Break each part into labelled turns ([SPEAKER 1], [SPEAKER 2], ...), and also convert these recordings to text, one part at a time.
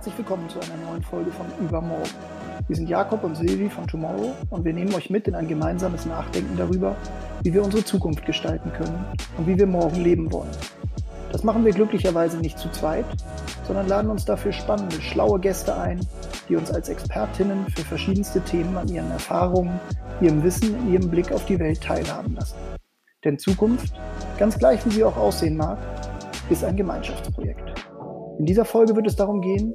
[SPEAKER 1] Herzlich willkommen zu einer neuen Folge von Übermorgen. Wir sind Jakob und Silvi von Tomorrow und wir nehmen euch mit in ein gemeinsames Nachdenken darüber, wie wir unsere Zukunft gestalten können und wie wir morgen leben wollen. Das machen wir glücklicherweise nicht zu zweit, sondern laden uns dafür spannende, schlaue Gäste ein, die uns als Expertinnen für verschiedenste Themen an ihren Erfahrungen, ihrem Wissen, ihrem Blick auf die Welt teilhaben lassen. Denn Zukunft, ganz gleich wie sie auch aussehen mag, ist ein Gemeinschaftsprojekt. In dieser Folge wird es darum gehen,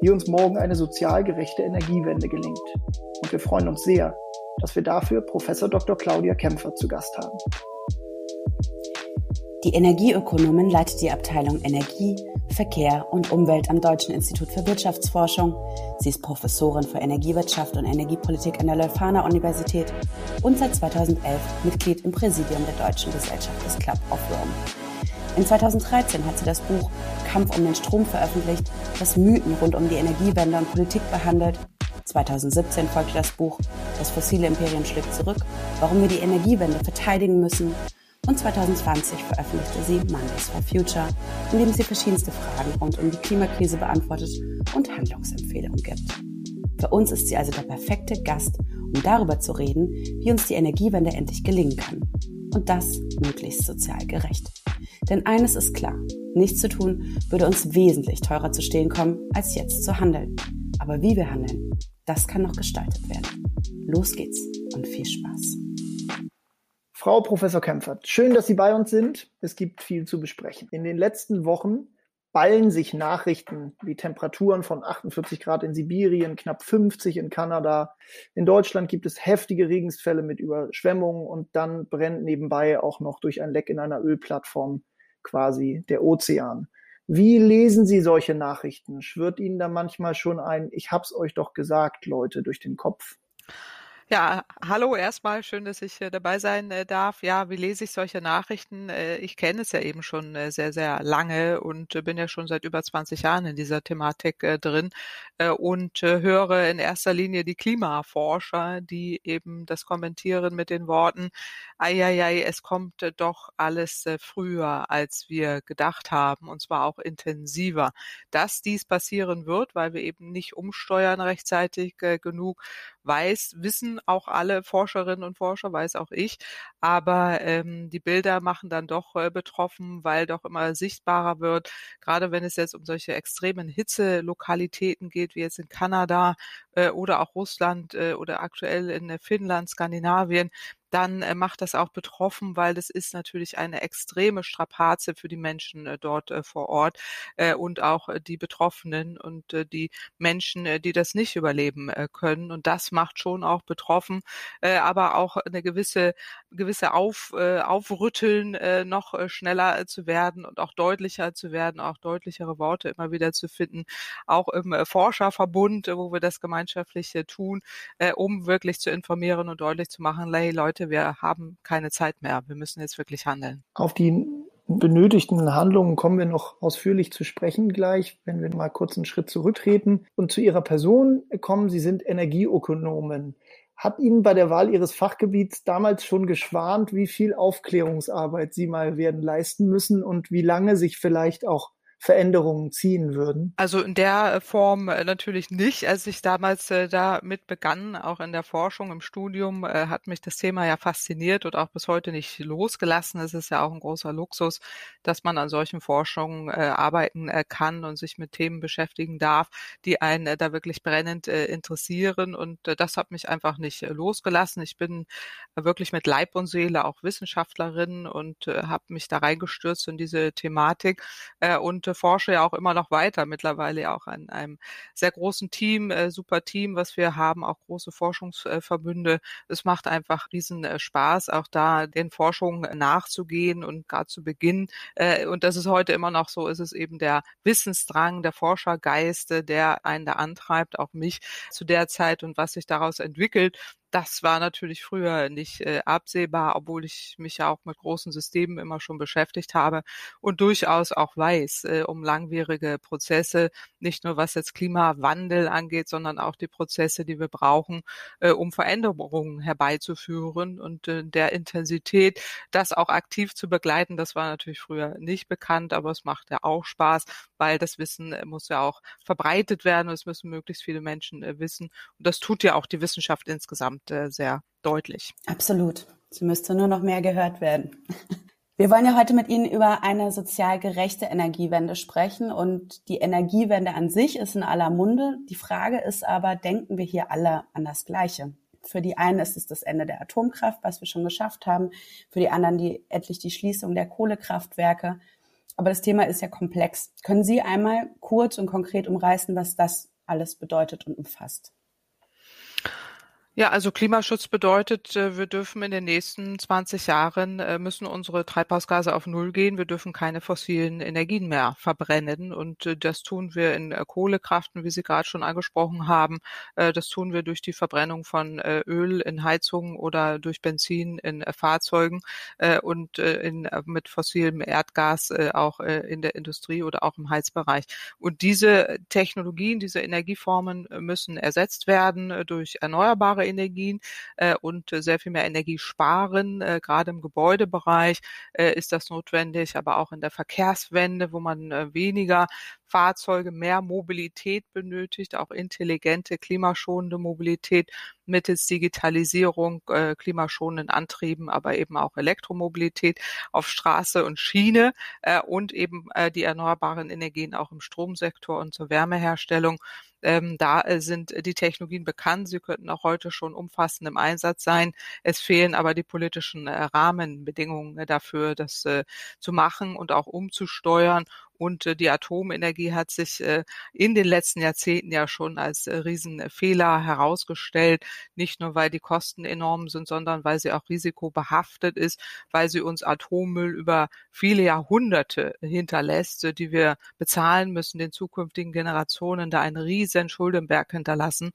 [SPEAKER 1] wie uns morgen eine sozial gerechte Energiewende gelingt. Und wir freuen uns sehr, dass wir dafür Professor Dr. Claudia Kämpfer zu Gast haben.
[SPEAKER 2] Die Energieökonomin leitet die Abteilung Energie, Verkehr und Umwelt am Deutschen Institut für Wirtschaftsforschung. Sie ist Professorin für Energiewirtschaft und Energiepolitik an der Leuphana Universität und seit 2011 Mitglied im Präsidium der Deutschen Gesellschaft des Club of Rome. In 2013 hat sie das Buch Kampf um den Strom veröffentlicht, das Mythen rund um die Energiewende und Politik behandelt. 2017 folgte das Buch Das fossile Imperium schlägt zurück, warum wir die Energiewende verteidigen müssen und 2020 veröffentlichte sie Mondays for Future, in dem sie verschiedenste Fragen rund um die Klimakrise beantwortet und Handlungsempfehlungen gibt. Für uns ist sie also der perfekte Gast, um darüber zu reden, wie uns die Energiewende endlich gelingen kann. Und das möglichst sozial gerecht. Denn eines ist klar, nichts zu tun würde uns wesentlich teurer zu stehen kommen, als jetzt zu handeln. Aber wie wir handeln, das kann noch gestaltet werden. Los geht's und viel Spaß.
[SPEAKER 1] Frau Professor Kempfert, schön, dass Sie bei uns sind. Es gibt viel zu besprechen. In den letzten Wochen ballen sich Nachrichten wie Temperaturen von 48 Grad in Sibirien, knapp 50 in Kanada. In Deutschland gibt es heftige Regensfälle mit Überschwemmungen und dann brennt nebenbei auch noch durch ein Leck in einer Ölplattform quasi der Ozean. Wie lesen Sie solche Nachrichten? Schwört Ihnen da manchmal schon ein, ich hab's euch doch gesagt, Leute, durch den Kopf?
[SPEAKER 3] Ja, hallo erstmal, schön, dass ich äh, dabei sein äh, darf. Ja, wie lese ich solche Nachrichten? Äh, ich kenne es ja eben schon sehr, sehr lange und bin ja schon seit über 20 Jahren in dieser Thematik drin und höre in erster Linie die Klimaforscher, die eben das kommentieren mit den Worten, eieiei, es kommt doch alles früher, als wir gedacht haben, und zwar auch intensiver. Dass dies passieren wird, weil wir eben nicht umsteuern rechtzeitig genug, weiß, wissen auch alle Forscherinnen und Forscher, weiß auch ich. Aber ähm, die Bilder machen dann doch äh, betroffen, weil doch immer sichtbarer wird, gerade wenn es jetzt um solche extremen Hitzelokalitäten geht, wie jetzt in Kanada äh, oder auch Russland äh, oder aktuell in Finnland, Skandinavien, dann äh, macht das auch betroffen, weil das ist natürlich eine extreme Strapaze für die Menschen äh, dort äh, vor Ort äh, und auch äh, die Betroffenen und äh, die Menschen, äh, die das nicht überleben äh, können. Und das macht schon auch betroffen, äh, aber auch eine gewisse gewisse Auf, äh, Aufrütteln, äh, noch äh, schneller äh, zu werden und auch deutlicher zu werden, auch deutlichere Worte immer wieder zu finden, auch im äh, Forscherverbund, äh, wo wir das gemeinschaftlich äh, tun, äh, um wirklich zu informieren und deutlich zu machen, hey Leute, wir haben keine Zeit mehr, wir müssen jetzt wirklich handeln.
[SPEAKER 1] Auf die benötigten Handlungen kommen wir noch ausführlich zu sprechen gleich, wenn wir mal kurz einen Schritt zurücktreten und zu Ihrer Person kommen. Sie sind Energieökonomen. Hat Ihnen bei der Wahl Ihres Fachgebiets damals schon geschwant, wie viel Aufklärungsarbeit Sie mal werden leisten müssen und wie lange sich vielleicht auch Veränderungen ziehen würden?
[SPEAKER 3] Also in der äh, Form äh, natürlich nicht. Als ich damals äh, damit begann, auch in der Forschung, im Studium, äh, hat mich das Thema ja fasziniert und auch bis heute nicht losgelassen. Es ist ja auch ein großer Luxus, dass man an solchen Forschungen äh, arbeiten äh, kann und sich mit Themen beschäftigen darf, die einen da wirklich brennend interessieren. Und das hat mich einfach nicht losgelassen. Ich bin wirklich mit Leib und Seele auch Wissenschaftlerin und habe mich da reingestürzt in diese Thematik und forsche ja auch immer noch weiter, mittlerweile auch an einem sehr großen Team, äh, super Team, was wir haben, auch große Forschungsverbünde. Es macht einfach riesen äh, Spaß, auch da den Forschungen nachzugehen und gerade zu Beginn, äh, und das ist heute immer noch so, ist es eben der Wissensdrang, der Forschergeist, der einen da antreibt, auch mich zu der Zeit und was sich daraus entwickelt. Das war natürlich früher nicht äh, absehbar, obwohl ich mich ja auch mit großen Systemen immer schon beschäftigt habe und durchaus auch weiß äh, um langwierige Prozesse, nicht nur was jetzt Klimawandel angeht, sondern auch die Prozesse, die wir brauchen, äh, um Veränderungen herbeizuführen und äh, der Intensität, das auch aktiv zu begleiten. Das war natürlich früher nicht bekannt, aber es macht ja auch Spaß, weil das Wissen äh, muss ja auch verbreitet werden. Es müssen möglichst viele Menschen äh, wissen. Und das tut ja auch die Wissenschaft insgesamt äh, sehr deutlich.
[SPEAKER 2] Absolut. Sie müsste nur noch mehr gehört werden. Wir wollen ja heute mit Ihnen über eine sozial gerechte Energiewende sprechen und die Energiewende an sich ist in aller Munde. Die Frage ist aber, denken wir hier alle an das Gleiche? Für die einen ist es das Ende der Atomkraft, was wir schon geschafft haben. Für die anderen die, endlich die Schließung der Kohlekraftwerke. Aber das Thema ist ja komplex. Können Sie einmal kurz und konkret umreißen, was das alles bedeutet und umfasst?
[SPEAKER 3] Ja, also Klimaschutz bedeutet, äh, wir dürfen in den nächsten 20 Jahren äh, müssen unsere Treibhausgase auf Null gehen. Wir dürfen keine fossilen Energien mehr verbrennen. Und äh, das tun wir in Kohlekraften, wie Sie gerade schon angesprochen haben. Das tun wir durch die Verbrennung von Öl in Heizungen oder durch Benzin in Fahrzeugen und in, mit fossilem Erdgas auch in der Industrie oder auch im Heizbereich. Und diese Technologien, diese Energieformen müssen ersetzt werden durch erneuerbare Energien äh, und sehr viel mehr Energie sparen. Äh, gerade im Gebäudebereich äh, ist das notwendig, aber auch in der Verkehrswende, wo man äh, weniger Fahrzeuge, mehr Mobilität benötigt, auch intelligente, klimaschonende Mobilität mittels Digitalisierung, äh, klimaschonenden Antrieben, aber eben auch Elektromobilität auf Straße und Schiene äh, und eben äh, die erneuerbaren Energien auch im Stromsektor und zur Wärmeherstellung. Ähm, da äh, sind die Technologien bekannt. Sie könnten auch heute schon umfassend im Einsatz sein. Es fehlen aber die politischen äh, Rahmenbedingungen äh, dafür, das äh, zu machen und auch umzusteuern und äh, die Atomenergie hat sich äh, in den letzten Jahrzehnten ja schon als äh, Riesenfehler herausgestellt. Nicht nur, weil die Kosten enorm sind, sondern weil sie auch risikobehaftet ist, weil sie uns Atommüll über viele Jahrhunderte hinterlässt, die wir bezahlen müssen, den zukünftigen Generationen da einen riesen Schuldenberg hinterlassen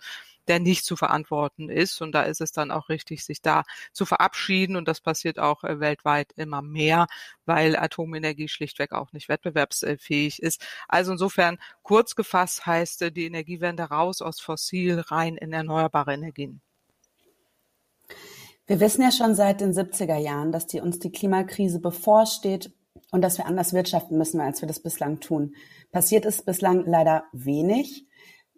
[SPEAKER 3] der nicht zu verantworten ist. Und da ist es dann auch richtig, sich da zu verabschieden. Und das passiert auch äh, weltweit immer mehr, weil Atomenergie schlichtweg auch nicht wettbewerbsfähig ist. Also insofern kurz gefasst heißt äh, die Energiewende raus aus fossil rein in erneuerbare Energien.
[SPEAKER 2] Wir wissen ja schon seit den 70er Jahren, dass die, uns die Klimakrise bevorsteht und dass wir anders wirtschaften müssen, als wir das bislang tun. Passiert ist bislang leider wenig.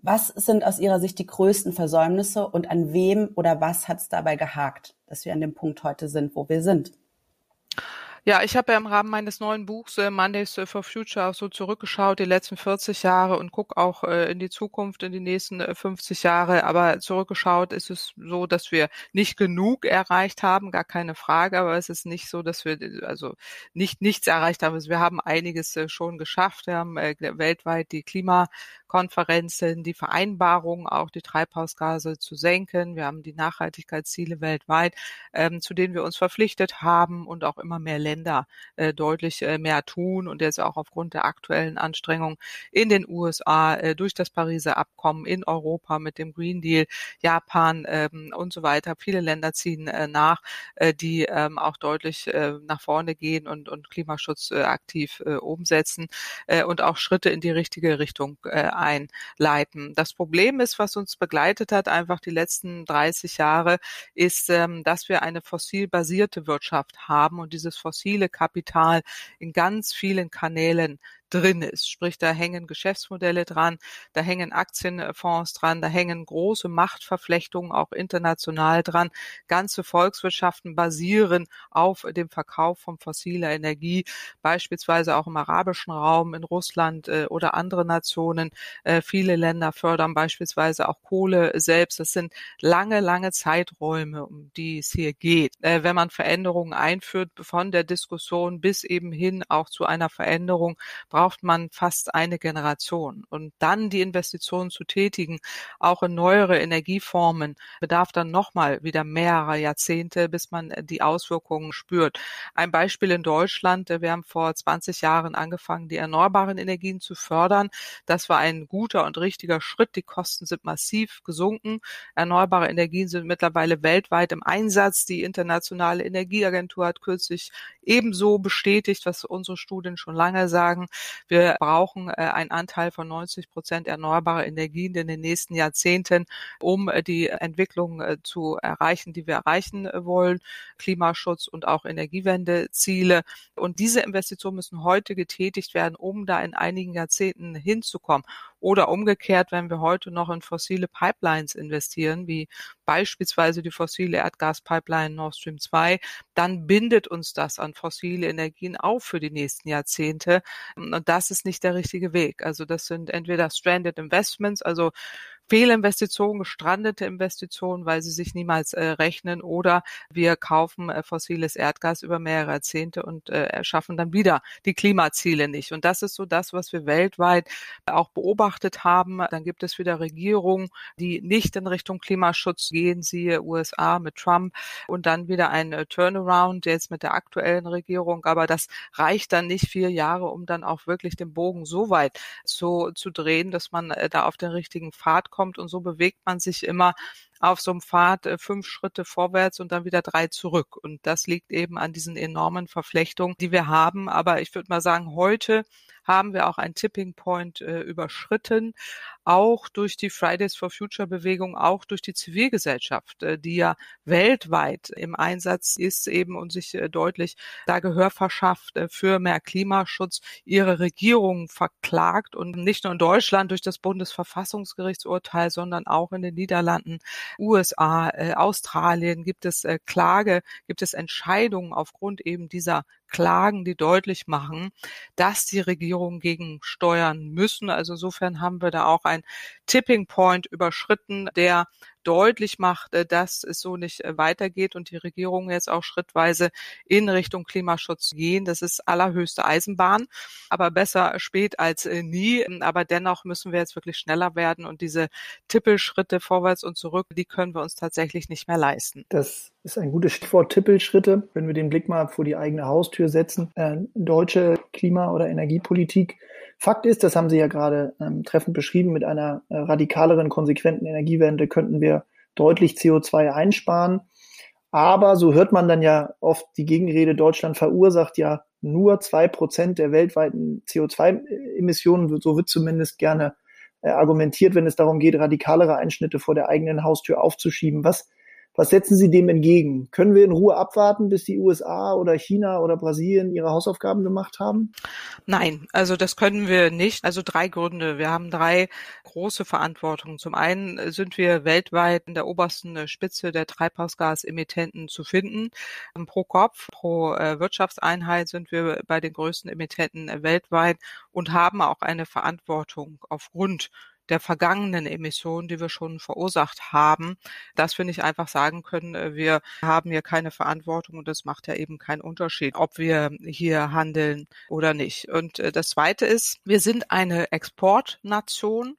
[SPEAKER 2] Was sind aus Ihrer Sicht die größten Versäumnisse und an wem oder was hat es dabei gehakt, dass wir an dem Punkt heute sind, wo wir sind?
[SPEAKER 3] Ja, ich habe ja im Rahmen meines neuen Buchs äh, Mondays for Future auch so zurückgeschaut, die letzten 40 Jahre und guck auch äh, in die Zukunft, in die nächsten äh, 50 Jahre. Aber zurückgeschaut ist es so, dass wir nicht genug erreicht haben, gar keine Frage. Aber es ist nicht so, dass wir also nicht nichts erreicht haben. Also wir haben einiges äh, schon geschafft. Wir haben äh, weltweit die Klimakonferenzen, die Vereinbarungen, auch die Treibhausgase zu senken. Wir haben die Nachhaltigkeitsziele weltweit, ähm, zu denen wir uns verpflichtet haben und auch immer mehr Länder äh, deutlich äh, mehr tun und jetzt auch aufgrund der aktuellen Anstrengungen in den USA äh, durch das Pariser Abkommen, in Europa mit dem Green Deal, Japan ähm, und so weiter. Viele Länder ziehen äh, nach, äh, die ähm, auch deutlich äh, nach vorne gehen und, und Klimaschutz aktiv umsetzen und auch Schritte in die richtige Richtung äh, einleiten. Das Problem ist, was uns begleitet hat, einfach die letzten 30 Jahre, ist, ähm, dass wir eine fossilbasierte Wirtschaft haben und dieses fossil fossile Kapital in ganz vielen Kanälen drin ist. Sprich, da hängen Geschäftsmodelle dran, da hängen Aktienfonds dran, da hängen große Machtverflechtungen auch international dran. Ganze Volkswirtschaften basieren auf dem Verkauf von fossiler Energie, beispielsweise auch im arabischen Raum, in Russland äh, oder andere Nationen. Äh, viele Länder fördern beispielsweise auch Kohle selbst. Das sind lange, lange Zeiträume, um die es hier geht. Äh, wenn man Veränderungen einführt, von der Diskussion bis eben hin auch zu einer Veränderung, braucht braucht man fast eine Generation. Und dann die Investitionen zu tätigen, auch in neuere Energieformen, bedarf dann nochmal wieder mehrerer Jahrzehnte, bis man die Auswirkungen spürt. Ein Beispiel in Deutschland. Wir haben vor 20 Jahren angefangen, die erneuerbaren Energien zu fördern. Das war ein guter und richtiger Schritt. Die Kosten sind massiv gesunken. Erneuerbare Energien sind mittlerweile weltweit im Einsatz. Die Internationale Energieagentur hat kürzlich ebenso bestätigt, was unsere Studien schon lange sagen. Wir brauchen äh, einen Anteil von 90 Prozent erneuerbarer Energien in den nächsten Jahrzehnten, um äh, die Entwicklung äh, zu erreichen, die wir erreichen wollen. Klimaschutz und auch Energiewendeziele. Und diese Investitionen müssen heute getätigt werden, um da in einigen Jahrzehnten hinzukommen. Oder umgekehrt, wenn wir heute noch in fossile Pipelines investieren, wie beispielsweise die fossile Erdgaspipeline Nord Stream 2, dann bindet uns das an fossile Energien auf für die nächsten Jahrzehnte. Und das ist nicht der richtige Weg. Also das sind entweder stranded investments, also Fehlinvestitionen, gestrandete Investitionen, weil sie sich niemals äh, rechnen oder wir kaufen äh, fossiles Erdgas über mehrere Jahrzehnte und äh, erschaffen dann wieder die Klimaziele nicht. Und das ist so das, was wir weltweit auch beobachtet haben. Dann gibt es wieder Regierungen, die nicht in Richtung Klimaschutz gehen, siehe USA mit Trump und dann wieder ein äh, Turnaround jetzt mit der aktuellen Regierung. Aber das reicht dann nicht vier Jahre, um dann auch wirklich den Bogen so weit zu, zu drehen, dass man äh, da auf den richtigen Pfad kommt und so bewegt man sich immer auf so einem Pfad äh, fünf Schritte vorwärts und dann wieder drei zurück. Und das liegt eben an diesen enormen Verflechtungen, die wir haben. Aber ich würde mal sagen, heute haben wir auch einen Tipping Point äh, überschritten, auch durch die Fridays for Future Bewegung, auch durch die Zivilgesellschaft, äh, die ja weltweit im Einsatz ist eben und sich äh, deutlich da Gehör verschafft äh, für mehr Klimaschutz, ihre Regierung verklagt und nicht nur in Deutschland durch das Bundesverfassungsgerichtsurteil, sondern auch in den Niederlanden, USA, äh, Australien gibt es äh, Klage, gibt es Entscheidungen aufgrund eben dieser Klagen, die deutlich machen, dass die Regierungen gegensteuern müssen. Also insofern haben wir da auch ein Tipping Point überschritten, der deutlich macht, äh, dass es so nicht äh, weitergeht und die Regierungen jetzt auch schrittweise in Richtung Klimaschutz gehen. Das ist allerhöchste Eisenbahn, aber besser spät als äh, nie. Aber dennoch müssen wir jetzt wirklich schneller werden und diese Tippelschritte vorwärts und zurück, die können wir uns tatsächlich nicht mehr leisten.
[SPEAKER 1] Das ist ein gutes Stichwort Tippelschritte, wenn wir den Blick mal vor die eigene Haustür setzen. Äh, deutsche Klima- oder Energiepolitik. Fakt ist, das haben Sie ja gerade ähm, treffend beschrieben, mit einer äh, radikaleren, konsequenten Energiewende könnten wir deutlich CO2 einsparen. Aber so hört man dann ja oft die Gegenrede, Deutschland verursacht ja nur zwei Prozent der weltweiten CO2-Emissionen. So wird zumindest gerne äh, argumentiert, wenn es darum geht, radikalere Einschnitte vor der eigenen Haustür aufzuschieben. Was was setzen Sie dem entgegen? Können wir in Ruhe abwarten, bis die USA oder China oder Brasilien ihre Hausaufgaben gemacht haben?
[SPEAKER 3] Nein, also das können wir nicht. Also drei Gründe. Wir haben drei große Verantwortungen. Zum einen sind wir weltweit in der obersten Spitze der Treibhausgasemittenten zu finden. Pro Kopf, pro äh, Wirtschaftseinheit sind wir bei den größten Emittenten weltweit und haben auch eine Verantwortung aufgrund der vergangenen Emissionen, die wir schon verursacht haben, dass wir nicht einfach sagen können, äh, wir haben hier keine Verantwortung und das macht ja eben keinen Unterschied, ob wir hier handeln oder nicht. Und äh, das Zweite ist, wir sind eine Exportnation.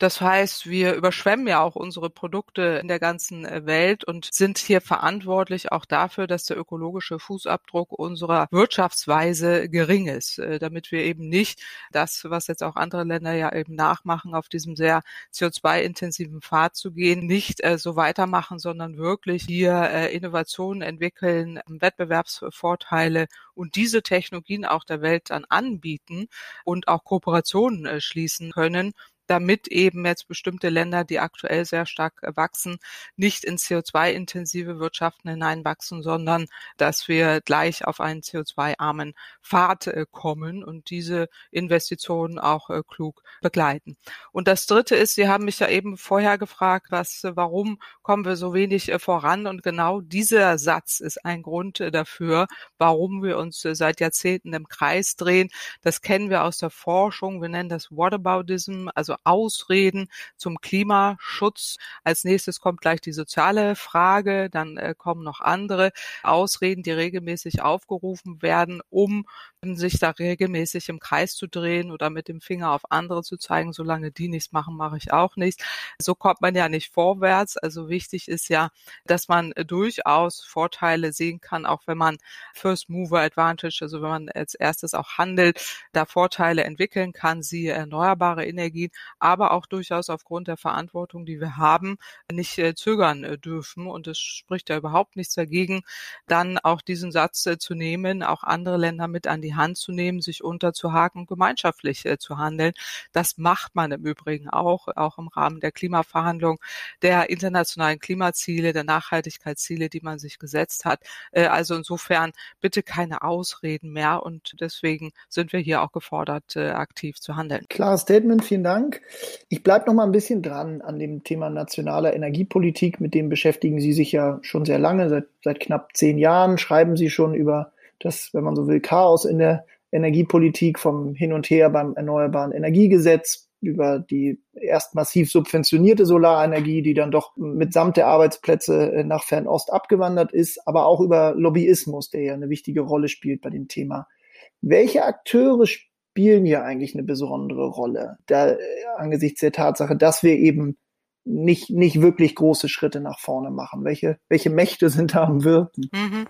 [SPEAKER 3] Das heißt, wir überschwemmen ja auch unsere Produkte in der ganzen äh, Welt und sind hier verantwortlich auch dafür, dass der ökologische Fußabdruck unserer Wirtschaftsweise gering ist, äh, damit wir eben nicht das, was jetzt auch andere Länder ja eben nachmachen, auf diesem sehr CO2-intensiven Pfad zu gehen, nicht äh, so weitermachen, sondern wirklich hier Innovationen entwickeln, Wettbewerbsvorteile und diese Technologien auch der Welt dann anbieten und auch Kooperationen schließen können, damit eben jetzt bestimmte Länder, die aktuell sehr stark wachsen, nicht in CO2-intensive Wirtschaften hineinwachsen, sondern dass wir gleich auf einen CO2-armen Pfad äh, kommen und diese Investitionen auch äh, klug begleiten. Und das Dritte ist, Sie haben mich ja eben vorher gefragt, was, warum kommen wir so wenig äh, voran? Und genau dieser Satz ist ein Grund dafür, warum wir uns seit Jahrzehnten im Kreis drehen. Das kennen wir aus der Forschung. Wir nennen das Whataboutism, also Ausreden zum Klimaschutz. Als nächstes kommt gleich die soziale Frage, dann äh, kommen noch andere Ausreden, die regelmäßig aufgerufen werden, um sich da regelmäßig im Kreis zu drehen oder mit dem Finger auf andere zu zeigen, solange die nichts machen, mache ich auch nichts. So kommt man ja nicht vorwärts. Also wichtig ist ja, dass man durchaus Vorteile sehen kann, auch wenn man First Mover Advantage, also wenn man als erstes auch handelt, da Vorteile entwickeln kann, siehe erneuerbare Energien, aber auch durchaus aufgrund der Verantwortung, die wir haben, nicht äh, zögern äh, dürfen. Und es spricht ja überhaupt nichts dagegen, dann auch diesen Satz äh, zu nehmen, auch andere Länder mit an die die Hand zu nehmen, sich unterzuhaken und gemeinschaftlich äh, zu handeln. Das macht man im Übrigen auch, auch im Rahmen der Klimaverhandlungen, der internationalen Klimaziele, der Nachhaltigkeitsziele, die man sich gesetzt hat. Äh, also insofern bitte keine Ausreden mehr und deswegen sind wir hier auch gefordert, äh, aktiv zu handeln.
[SPEAKER 1] Klares Statement, vielen Dank. Ich bleibe noch mal ein bisschen dran an dem Thema nationaler Energiepolitik. Mit dem beschäftigen Sie sich ja schon sehr lange, seit, seit knapp zehn Jahren schreiben Sie schon über das, wenn man so will, Chaos in der Energiepolitik vom Hin und Her beim Erneuerbaren Energiegesetz über die erst massiv subventionierte Solarenergie, die dann doch mitsamt der Arbeitsplätze äh, nach Fernost abgewandert ist, aber auch über Lobbyismus, der ja eine wichtige Rolle spielt bei dem Thema. Welche Akteure spielen hier eigentlich eine besondere Rolle, da, äh, angesichts der Tatsache, dass wir eben nicht, nicht wirklich große Schritte nach vorne machen? Welche, welche Mächte sind da am Wirken? Mhm.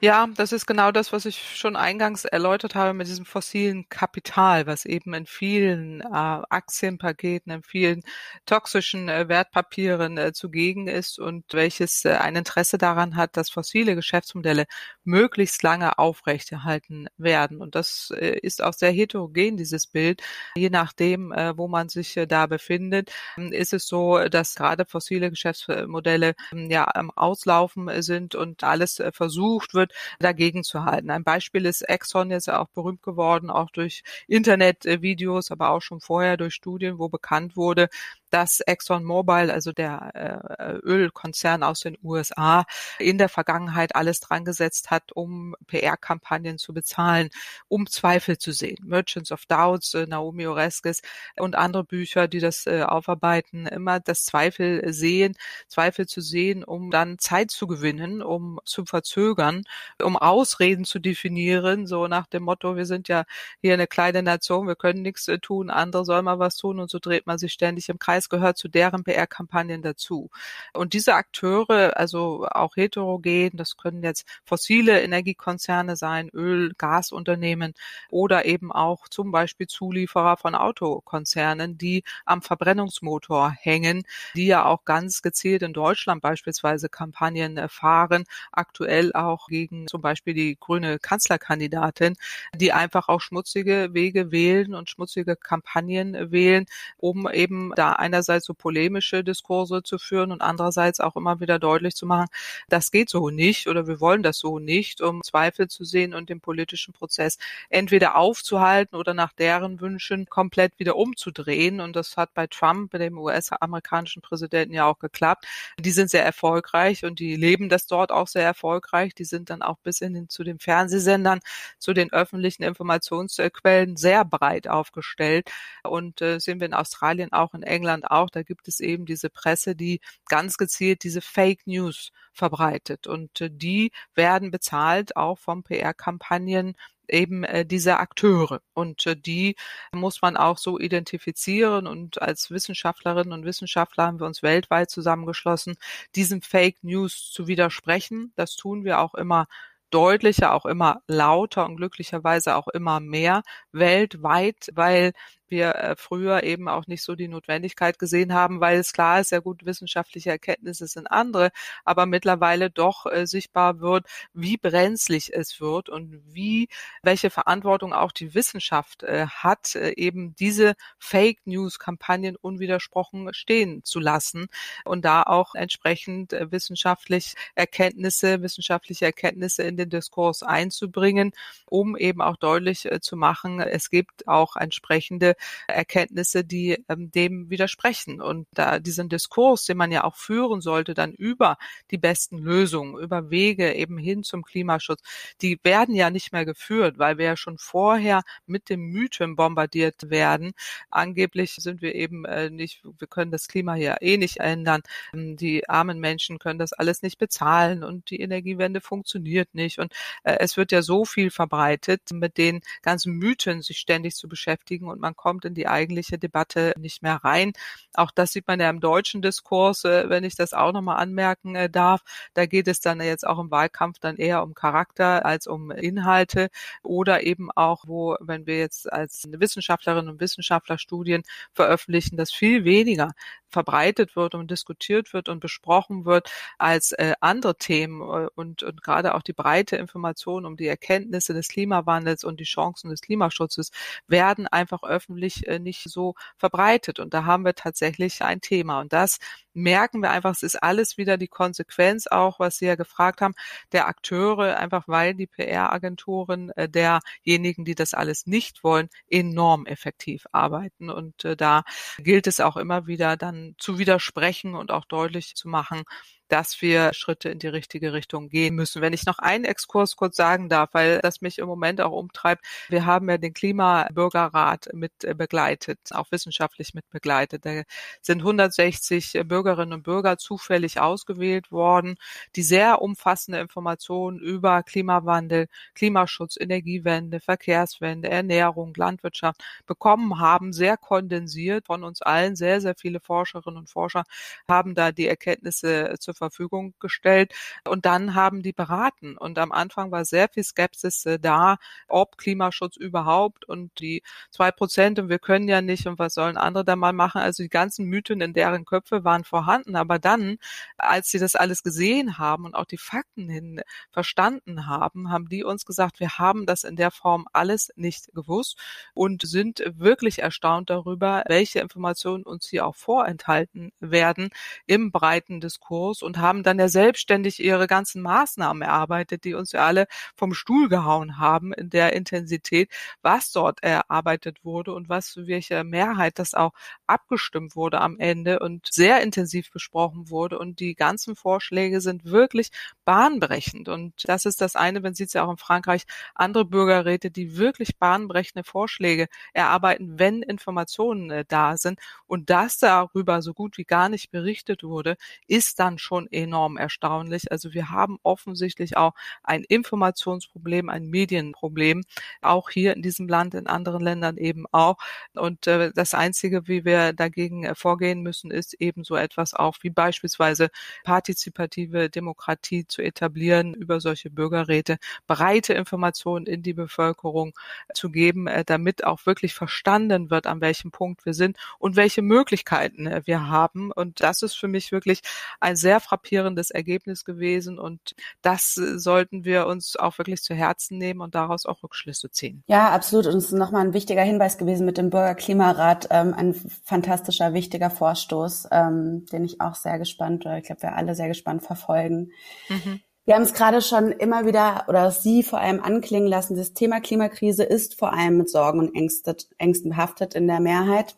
[SPEAKER 3] Ja, das ist genau das, was ich schon eingangs erläutert habe mit diesem fossilen Kapital, was eben in vielen äh, Aktienpaketen, in vielen toxischen äh, Wertpapieren äh, zugegen ist und welches äh, ein Interesse daran hat, dass fossile Geschäftsmodelle möglichst lange aufrechterhalten werden. Und das äh, ist auch sehr heterogen, dieses Bild. Je nachdem, äh, wo man sich da befindet, ähm, ist es so, dass gerade fossile Geschäftsmodelle ähm, ja am Auslaufen sind und alles äh, versucht wird, dagegen zu halten. Ein Beispiel ist Exxon, jetzt auch berühmt geworden, auch durch Internetvideos, aber auch schon vorher durch Studien, wo bekannt wurde, dass ExxonMobil, also der äh, Ölkonzern aus den USA, in der Vergangenheit alles dran gesetzt hat, um PR-Kampagnen zu bezahlen, um Zweifel zu sehen. Merchants of Doubts, äh, Naomi Oreskes und andere Bücher, die das äh, aufarbeiten, immer das Zweifel sehen, Zweifel zu sehen, um dann Zeit zu gewinnen, um zu verzögern, um Ausreden zu definieren, so nach dem Motto, wir sind ja hier eine kleine Nation, wir können nichts tun, andere sollen mal was tun und so dreht man sich ständig im Kreis Kreis gehört zu deren PR-Kampagnen dazu. Und diese Akteure, also auch heterogen, das können jetzt fossile Energiekonzerne sein, Öl, Gasunternehmen oder eben auch zum Beispiel Zulieferer von Autokonzernen, die am Verbrennungsmotor hängen, die ja auch ganz gezielt in Deutschland beispielsweise Kampagnen fahren, aktuell auch gegen zum Beispiel die grüne Kanzlerkandidatin, die einfach auch schmutzige Wege wählen und schmutzige Kampagnen wählen, um eben da einerseits so polemische Diskurse zu führen und andererseits auch immer wieder deutlich zu machen, das geht so nicht oder wir wollen das so nicht, um Zweifel zu sehen und den politischen Prozess entweder aufzuhalten oder nach deren Wünschen komplett wieder umzudrehen. Und das hat bei Trump, bei dem US-amerikanischen Präsidenten ja auch geklappt. Die sind sehr erfolgreich und die leben das dort auch sehr erfolgreich. Die sind dann auch bis in den, zu den Fernsehsendern, zu den öffentlichen Informationsquellen sehr breit aufgestellt. Und äh, sehen wir in Australien auch in England England auch, da gibt es eben diese Presse, die ganz gezielt diese Fake News verbreitet. Und äh, die werden bezahlt auch vom PR-Kampagnen eben äh, diese Akteure. Und äh, die muss man auch so identifizieren. Und als Wissenschaftlerinnen und Wissenschaftler haben wir uns weltweit zusammengeschlossen, diesem Fake News zu widersprechen. Das tun wir auch immer deutlicher, auch immer lauter und glücklicherweise auch immer mehr weltweit, weil wir äh, früher eben auch nicht so die Notwendigkeit gesehen haben, weil es klar ist, ja gut, wissenschaftliche Erkenntnisse sind andere, aber mittlerweile doch äh, sichtbar wird, wie brenzlig es wird und wie, welche Verantwortung auch die Wissenschaft äh, hat, äh, eben diese Fake News Kampagnen unwidersprochen stehen zu lassen und da auch entsprechend äh, wissenschaftlich Erkenntnisse, wissenschaftliche Erkenntnisse in den Diskurs einzubringen, um eben auch deutlich äh, zu machen, es gibt auch entsprechende Erkenntnisse, die ähm, dem widersprechen. Und da diesen Diskurs, den man ja auch führen sollte, dann über die besten Lösungen, über Wege eben hin zum Klimaschutz, die werden ja nicht mehr geführt, weil wir ja schon vorher mit dem Mythen bombardiert werden. Angeblich sind wir eben äh, nicht, wir können das Klima hier eh nicht ändern. Ähm, die armen Menschen können das alles nicht bezahlen und die Energiewende funktioniert nicht. Und äh, es wird ja so viel verbreitet, mit den ganzen Mythen sich ständig zu beschäftigen und man kommt in die eigentliche Debatte nicht mehr rein. Auch das sieht man ja im deutschen Diskurs, äh, wenn ich das auch nochmal anmerken äh, darf. Da geht es dann jetzt auch im Wahlkampf dann eher um Charakter als um Inhalte oder eben auch, wo, wenn wir jetzt als Wissenschaftlerinnen und Wissenschaftler Studien veröffentlichen, dass viel weniger verbreitet wird und diskutiert wird und besprochen wird als äh, andere Themen äh, und, und gerade auch die breite Information um die Erkenntnisse des Klimawandels und die Chancen des Klimaschutzes werden einfach öffentlich äh, nicht so verbreitet. Und da haben wir tatsächlich ein Thema. Und das merken wir einfach, es ist alles wieder die Konsequenz auch, was Sie ja gefragt haben, der Akteure, einfach weil die PR-Agenturen äh, derjenigen, die das alles nicht wollen, enorm effektiv arbeiten. Und äh, da gilt es auch immer wieder dann zu widersprechen und auch deutlich zu machen, dass wir Schritte in die richtige Richtung gehen müssen. Wenn ich noch einen Exkurs kurz sagen darf, weil das mich im Moment auch umtreibt. Wir haben ja den Klimabürgerrat mit äh, begleitet, auch wissenschaftlich mit begleitet. Da sind 160 Bürgerinnen und Bürger zufällig ausgewählt worden, die sehr umfassende Informationen über Klimawandel, Klimaschutz, Energiewende, Verkehrswende, Ernährung, Landwirtschaft bekommen haben, sehr kondensiert von uns allen. Sehr, sehr viele Forscherinnen und Forscher haben da die Erkenntnisse zur Verfügung gestellt und dann haben die beraten. Und am Anfang war sehr viel Skepsis äh, da, ob Klimaschutz überhaupt und die zwei Prozent und wir können ja nicht und was sollen andere da mal machen. Also die ganzen Mythen in deren Köpfe waren vorhanden. Aber dann, als sie das alles gesehen haben und auch die Fakten hin verstanden haben, haben die uns gesagt, wir haben das in der Form alles nicht gewusst und sind wirklich erstaunt darüber, welche Informationen uns hier auch vorenthalten werden im breiten Diskurs und haben dann ja selbstständig ihre ganzen Maßnahmen erarbeitet, die uns ja alle vom Stuhl gehauen haben in der Intensität, was dort erarbeitet wurde und was für welche Mehrheit das auch abgestimmt wurde am Ende und sehr intensiv besprochen wurde. Und die ganzen Vorschläge sind wirklich bahnbrechend. Und das ist das eine, man sieht es ja auch in Frankreich, andere Bürgerräte, die wirklich bahnbrechende Vorschläge erarbeiten, wenn Informationen äh, da sind. Und dass darüber so gut wie gar nicht berichtet wurde, ist dann schon schon enorm erstaunlich. Also wir haben offensichtlich auch ein Informationsproblem, ein Medienproblem, auch hier in diesem Land, in anderen Ländern eben auch. Und äh, das Einzige, wie wir dagegen äh, vorgehen müssen, ist eben so etwas auch wie beispielsweise partizipative Demokratie zu etablieren, über solche Bürgerräte breite Informationen in die Bevölkerung zu geben, äh, damit auch wirklich verstanden wird, an welchem Punkt wir sind und welche Möglichkeiten äh, wir haben. Und das ist für mich wirklich ein sehr frappierendes Ergebnis gewesen und das äh, sollten wir uns auch wirklich zu Herzen nehmen und daraus auch Rückschlüsse ziehen.
[SPEAKER 2] Ja, absolut. Und es ist nochmal ein wichtiger Hinweis gewesen mit dem Bürgerklimarat, ähm, ein fantastischer, wichtiger Vorstoß, ähm, den ich auch sehr gespannt, oder ich glaube, wir alle sehr gespannt verfolgen. Mhm. Wir haben es gerade schon immer wieder oder Sie vor allem anklingen lassen. Das Thema Klimakrise ist vor allem mit Sorgen und Ängsten behaftet in der Mehrheit.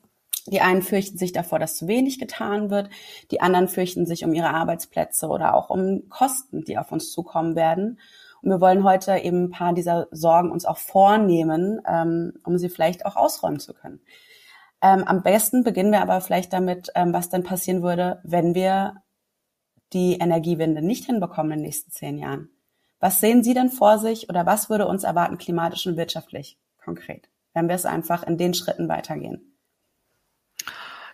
[SPEAKER 2] Die einen fürchten sich davor, dass zu wenig getan wird. Die anderen fürchten sich um ihre Arbeitsplätze oder auch um Kosten, die auf uns zukommen werden. Und wir wollen heute eben ein paar dieser Sorgen uns auch vornehmen, ähm, um sie vielleicht auch ausräumen zu können. Ähm, am besten beginnen wir aber vielleicht damit, ähm, was dann passieren würde, wenn wir die Energiewende nicht hinbekommen in den nächsten zehn Jahren. Was sehen Sie denn vor sich oder was würde uns erwarten klimatisch und wirtschaftlich konkret, wenn wir es einfach in den Schritten weitergehen?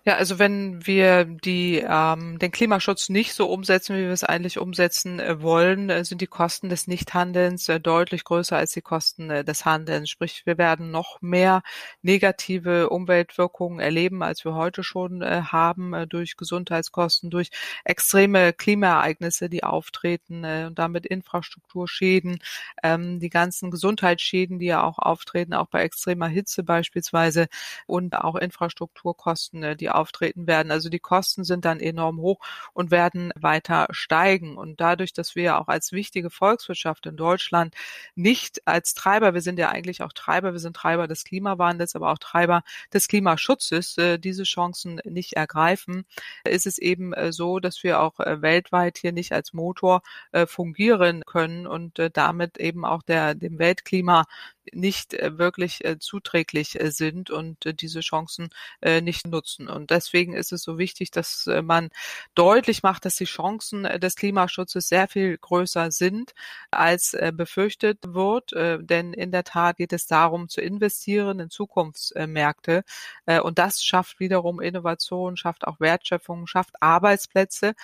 [SPEAKER 3] Ja, also wenn wir die, ähm, den Klimaschutz nicht so umsetzen, wie wir es eigentlich umsetzen äh, wollen, äh, sind die Kosten des Nichthandelns äh, deutlich größer als die Kosten äh, des Handelns. Sprich, wir werden noch mehr negative Umweltwirkungen erleben, als wir heute schon äh, haben, äh, durch Gesundheitskosten, durch extreme Klimaereignisse, die auftreten und damit Infrastrukturschäden, ähm, die ganzen Gesundheitsschäden, die ja auch auftreten, auch bei extremer Hitze beispielsweise und auch Infrastrukturkosten, die auftreten werden. Also die Kosten sind dann enorm hoch und werden weiter steigen. Und dadurch, dass wir auch als wichtige Volkswirtschaft in Deutschland nicht als Treiber, wir sind ja eigentlich auch Treiber, wir sind Treiber des Klimawandels, aber auch Treiber des Klimaschutzes, äh, diese Chancen nicht ergreifen, ist es eben äh, so, dass wir auch äh, weltweit hier nicht als Motor fungieren können und damit eben auch der, dem Weltklima nicht äh, wirklich äh, zuträglich äh, sind und diese Chancen nicht nutzen. Und deswegen ist es so wichtig, dass man deutlich macht, dass die Chancen des Klimaschutzes sehr viel größer sind, als befürchtet wird. Denn in der Tat geht es darum, zu investieren in Zukunftsmärkte. Und das schafft wiederum Innovation, schafft auch Wertschöpfung, schafft Arbeitsplätze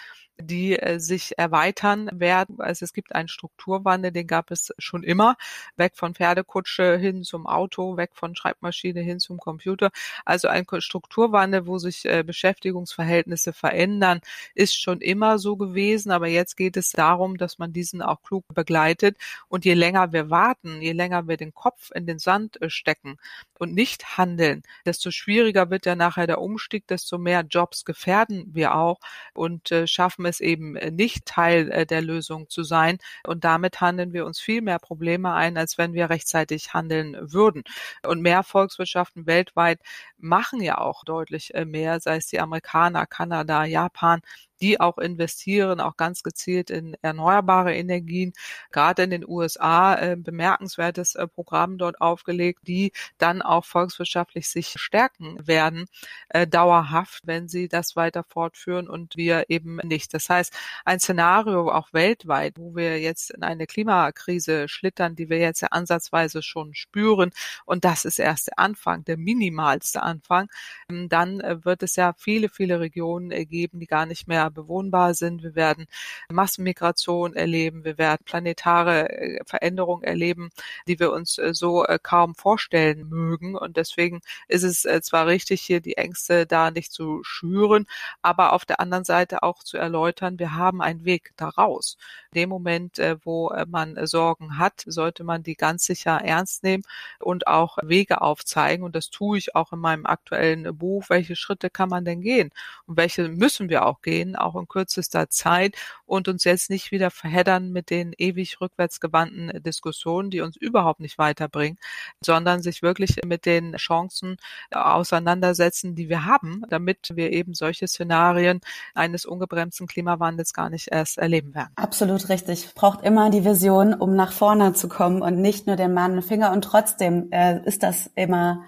[SPEAKER 3] die äh, sich erweitern werden. Also es gibt einen Strukturwandel, den gab es schon immer, weg von Pferdekutsche hin zum Auto, weg von Schreibmaschine hin zum Computer. Also ein Strukturwandel, wo sich äh, Beschäftigungsverhältnisse verändern, ist schon immer so gewesen. Aber jetzt geht es darum, dass man diesen auch klug begleitet. Und je länger wir warten, je länger wir den Kopf in den Sand äh, stecken und nicht handeln, desto schwieriger wird ja nachher der Umstieg, desto mehr Jobs gefährden wir auch und schaffen es eben äh, nicht Teil äh, der Lösung zu sein. Und damit handeln wir uns viel mehr Probleme ein, als wenn wir rechtzeitig handeln würden. Und mehr Volkswirtschaften weltweit machen ja auch deutlich äh, mehr, sei es die Amerikaner, Kanada, Japan, die auch investieren, auch ganz gezielt in erneuerbare Energien. Gerade in den USA äh, bemerkenswertes äh, Programm dort aufgelegt, die dann auch volkswirtschaftlich sich stärken werden, äh, dauerhaft, wenn sie das weiter fortführen und wir eben nicht. Das heißt, ein Szenario auch weltweit, wo wir jetzt in eine Klimakrise schlittern, die wir jetzt ja ansatzweise schon spüren, und das ist erst der Anfang, der minimalste Anfang, ähm, dann äh, wird es ja viele, viele Regionen geben, die gar nicht mehr bewohnbar sind. Wir werden Massenmigration erleben. Wir werden planetare äh, Veränderungen erleben, die wir uns äh, so äh, kaum vorstellen mögen. Und deswegen ist es zwar richtig, hier die Ängste da nicht zu schüren, aber auf der anderen Seite auch zu erläutern, wir haben einen Weg daraus. In dem Moment, wo man Sorgen hat, sollte man die ganz sicher ernst nehmen und auch Wege aufzeigen. Und das tue ich auch in meinem aktuellen Buch. Welche Schritte kann man denn gehen? Und welche müssen wir auch gehen? Auch in kürzester Zeit und uns jetzt nicht wieder verheddern mit den ewig rückwärtsgewandten Diskussionen, die uns überhaupt nicht weiterbringen, sondern sich wirklich mit den Chancen auseinandersetzen, die wir haben, damit wir eben solche Szenarien eines ungebremsten Klimawandels gar nicht erst erleben werden.
[SPEAKER 2] Absolut richtig. Braucht immer die Vision, um nach vorne zu kommen und nicht nur den Mann Finger. Und trotzdem äh, ist das immer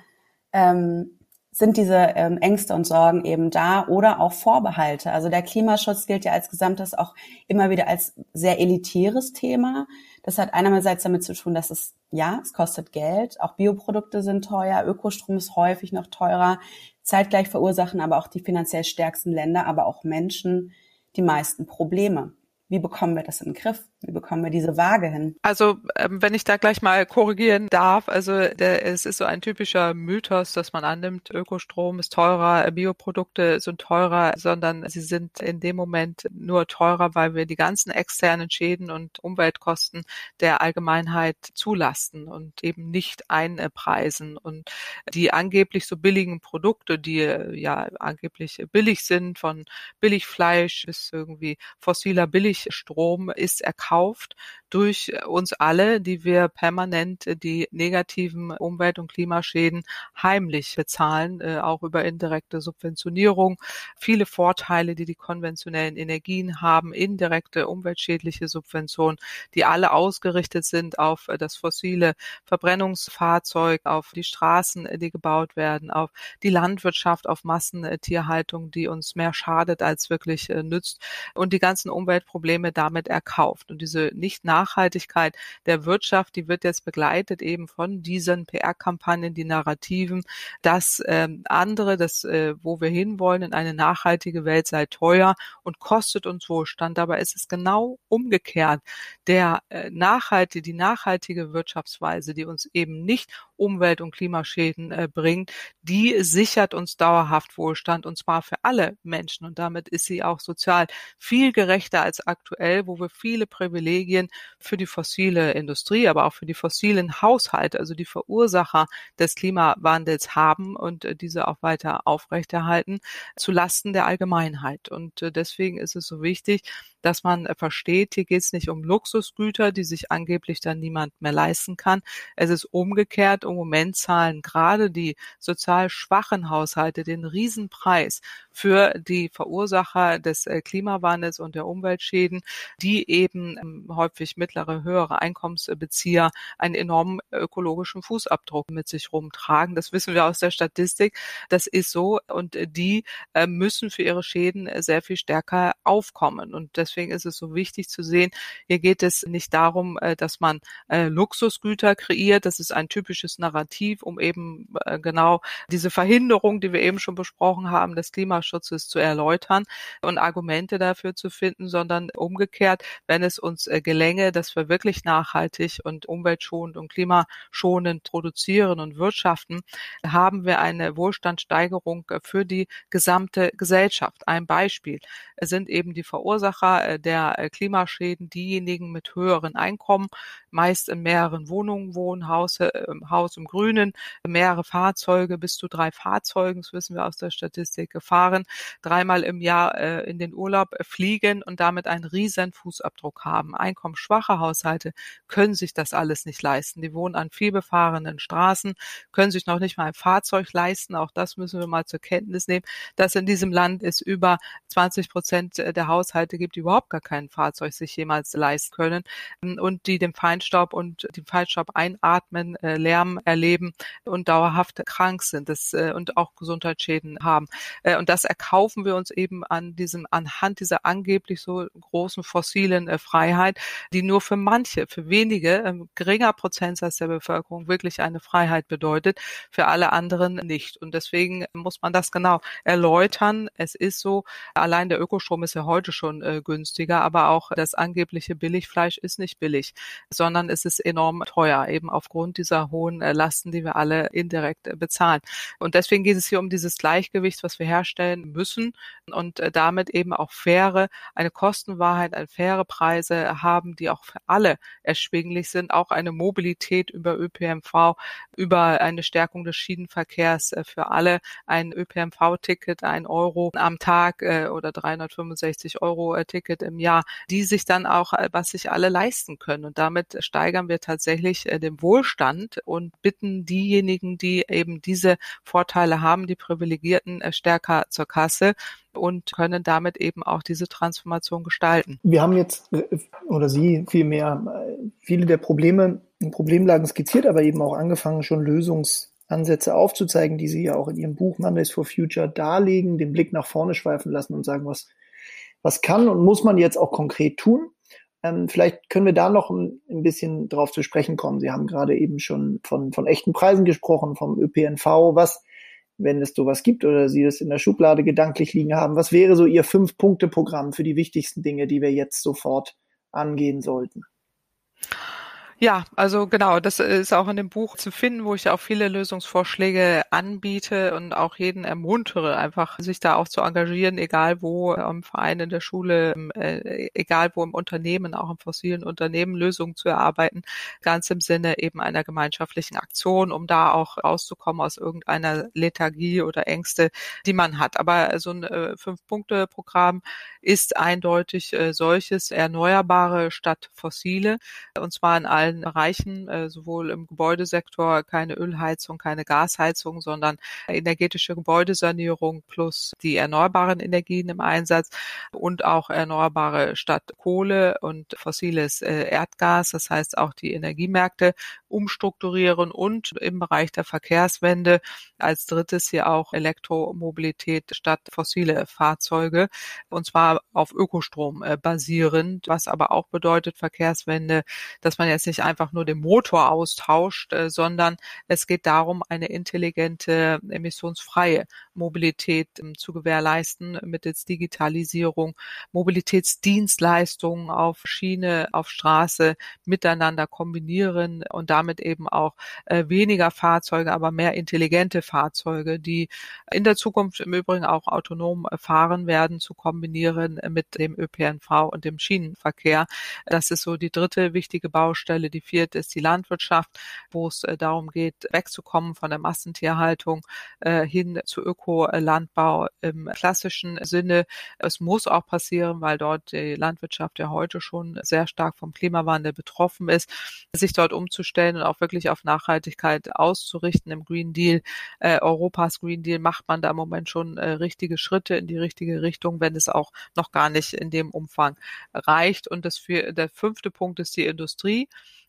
[SPEAKER 2] ähm, sind diese ähm, Ängste und Sorgen eben da oder auch Vorbehalte. Also der Klimaschutz gilt ja als Gesamtes auch immer wieder als sehr elitäres Thema. Das hat einerseits damit zu tun, dass es, ja, es kostet Geld, auch Bioprodukte sind teuer, Ökostrom ist häufig noch teurer. Zeitgleich verursachen aber auch die finanziell stärksten Länder, aber auch Menschen die meisten Probleme. Wie bekommen wir das in den Griff? Wie bekommen wir diese Waage hin?
[SPEAKER 3] Also ähm, wenn ich da gleich mal korrigieren darf, also der, es ist so ein typischer Mythos, dass man annimmt, Ökostrom ist teurer, Bioprodukte sind teurer, sondern sie sind in dem Moment nur teurer, weil wir die ganzen externen Schäden und Umweltkosten der Allgemeinheit zulasten und eben nicht einpreisen. Und die angeblich so billigen Produkte, die ja angeblich billig sind, von Billigfleisch bis irgendwie fossiler Billigstrom, ist erkauft gekauft durch uns alle, die wir permanent die negativen Umwelt- und Klimaschäden heimlich bezahlen, äh, auch über indirekte Subventionierung. Viele Vorteile, die die konventionellen Energien haben, indirekte umweltschädliche Subventionen, die alle ausgerichtet sind auf das fossile Verbrennungsfahrzeug, auf die Straßen, die gebaut werden, auf die Landwirtschaft, auf Massentierhaltung, die uns mehr schadet als wirklich äh, nützt und die ganzen Umweltprobleme damit erkauft. Und diese Nicht-Nachhaltigkeit der Wirtschaft, die wird jetzt begleitet eben von diesen PR-Kampagnen, die Narrativen, dass ähm, andere, das, äh, wo wir hinwollen in eine nachhaltige Welt sei teuer und kostet uns Wohlstand. Dabei ist es genau umgekehrt. Der äh, nachhaltige, die nachhaltige Wirtschaftsweise, die uns eben nicht Umwelt- und Klimaschäden äh, bringt, die sichert uns dauerhaft Wohlstand und zwar für alle Menschen. Und damit ist sie auch sozial viel gerechter als aktuell, wo wir viele Privilegien für die fossile Industrie, aber auch für die fossilen Haushalte, also die Verursacher des Klimawandels haben und äh, diese auch weiter aufrechterhalten, zu Lasten der Allgemeinheit. Und äh, deswegen ist es so wichtig, dass man äh, versteht, hier geht es nicht um Luxusgüter, die sich angeblich dann niemand mehr leisten kann. Es ist umgekehrt. Im Moment zahlen gerade die sozial schwachen Haushalte den Riesenpreis für die Verursacher des äh, Klimawandels und der Umweltschäden, die eben ähm, häufig mittlere, höhere Einkommensbezieher einen enormen ökologischen Fußabdruck mit sich rumtragen. Das wissen wir aus der Statistik. Das ist so und äh, die müssen für ihre Schäden sehr viel stärker aufkommen. Und deswegen ist es so wichtig zu sehen, hier geht es nicht darum, äh, dass man äh, Luxusgüter kreiert. Das ist ein typisches Narrativ, um eben äh, genau diese Verhinderung, die wir eben schon besprochen haben, des Klimaschutzes zu erläutern und Argumente dafür zu finden, sondern umgekehrt, wenn es uns gelänge, dass wir wirklich nachhaltig und umweltschonend und klimaschonend produzieren und wirtschaften, haben wir eine Wohlstandssteigerung für die gesamte Gesellschaft. Ein Beispiel sind eben die Verursacher äh, der äh, Klimaschäden diejenigen mit höheren Einkommen, meist in mehreren Wohnungen wohnen, Haus, äh, Haus im Grünen, mehrere Fahrzeuge, bis zu drei Fahrzeugen, das wissen wir aus der Statistik, gefahren, dreimal im Jahr in den Urlaub fliegen und damit einen riesen Fußabdruck haben. Einkommensschwache Haushalte können sich das alles nicht leisten. Die wohnen an vielbefahrenen Straßen, können sich noch nicht mal ein Fahrzeug leisten. Auch das müssen wir mal zur Kenntnis nehmen, dass in diesem Land es über 20 Prozent der Haushalte gibt, die überhaupt gar kein Fahrzeug sich jemals leisten können ähm, und die den Feinstaub und den Feinstaub einatmen, äh, Erleben und dauerhaft krank sind das, äh, und auch Gesundheitsschäden haben. Äh, und das erkaufen wir uns eben an diesem, anhand dieser angeblich so großen fossilen Freiheit, die nur für manche, für wenige, ähm, geringer Prozentsatz der Bevölkerung wirklich eine Freiheit bedeutet, für alle anderen nicht. Und deswegen muss man das genau erläutern. Es ist so, allein der Ökostrom ist ja heute schon äh, günstig günstiger, aber auch das angebliche Billigfleisch ist nicht billig, sondern es ist enorm teuer, eben aufgrund dieser hohen äh, Lasten, die wir alle indirekt äh, bezahlen. Und deswegen geht es hier um dieses Gleichgewicht, was wir herstellen müssen und äh, damit eben auch faire, eine Kostenwahrheit, eine faire Preise haben, die auch für alle erschwinglich sind, auch eine Mobilität über ÖPNV, über eine Stärkung des Schienenverkehrs für alle, ein ÖPNV-Ticket, ein Euro am Tag oder 365 Euro Ticket im Jahr, die sich dann auch, äh, was sich alle leisten können. Und damit steigern wir tatsächlich äh, den Wohlstand und bitten diejenigen, die eben diese Vorteile haben, die Privilegierten, äh, stärker zur Kasse und können damit eben auch diese Transformation gestalten.
[SPEAKER 1] Wir haben jetzt, oder Sie vielmehr, viele der Probleme, Problemlagen skizziert, aber eben auch angefangen, schon Lösungsansätze aufzuzeigen, die Sie ja auch in Ihrem Buch Mondays for Future darlegen, den Blick nach vorne schweifen lassen und sagen, was was kann und muss man jetzt auch konkret tun? Ähm, vielleicht können wir da noch ein, ein, bisschen drauf zu sprechen kommen. Sie haben gerade eben schon von, von echten Preisen gesprochen, vom ÖPNV. Was, wenn es sowas gibt oder Sie das in der Schublade gedanklich liegen haben, was wäre so Ihr Fünf-Punkte-Programm für die wichtigsten Dinge, die wir jetzt sofort angehen sollten?
[SPEAKER 3] Ja, also genau, das ist auch in dem Buch zu finden, wo ich auch viele Lösungsvorschläge anbiete und auch jeden ermuntere, einfach sich da auch zu engagieren, egal wo im Verein, in der Schule, äh, egal wo im Unternehmen, auch im fossilen Unternehmen Lösungen zu erarbeiten, ganz im Sinne eben einer gemeinschaftlichen Aktion, um da auch rauszukommen aus irgendeiner Lethargie oder Ängste, die man hat. Aber so ein äh, Fünf-Punkte-Programm ist eindeutig äh, solches Erneuerbare statt fossile, und zwar in allen allen Bereichen, äh, sowohl im Gebäudesektor keine Ölheizung, keine Gasheizung, sondern energetische Gebäudesanierung plus die erneuerbaren Energien im Einsatz und auch erneuerbare statt Kohle und fossiles äh, Erdgas. Das heißt auch die Energiemärkte umstrukturieren und im Bereich der Verkehrswende als drittes hier auch Elektromobilität statt fossile Fahrzeuge und zwar auf Ökostrom äh, basierend, was aber auch bedeutet Verkehrswende, dass man jetzt nicht nicht einfach nur den Motor austauscht, äh, sondern es geht darum, eine intelligente, emissionsfreie Mobilität ähm, zu gewährleisten mittels Digitalisierung, Mobilitätsdienstleistungen auf Schiene, auf Straße miteinander kombinieren und damit eben auch äh, weniger Fahrzeuge, aber mehr intelligente Fahrzeuge, die in der Zukunft im Übrigen auch autonom fahren werden, zu kombinieren mit dem ÖPNV und dem Schienenverkehr. Das ist so die dritte wichtige Baustelle. Die vierte ist die Landwirtschaft, wo es äh, darum geht, wegzukommen von der Massentierhaltung äh, hin zu Ökolandbau im klassischen Sinne. Es muss auch passieren, weil dort die Landwirtschaft ja heute schon sehr stark vom Klimawandel betroffen ist, sich dort umzustellen und auch wirklich auf Nachhaltigkeit auszurichten im Green Deal. Äh, Europas Green Deal macht man da im Moment schon äh, richtige Schritte in die richtige Richtung, wenn es auch noch gar nicht in dem Umfang reicht. Und das für, der fünfte Punkt ist die Industrie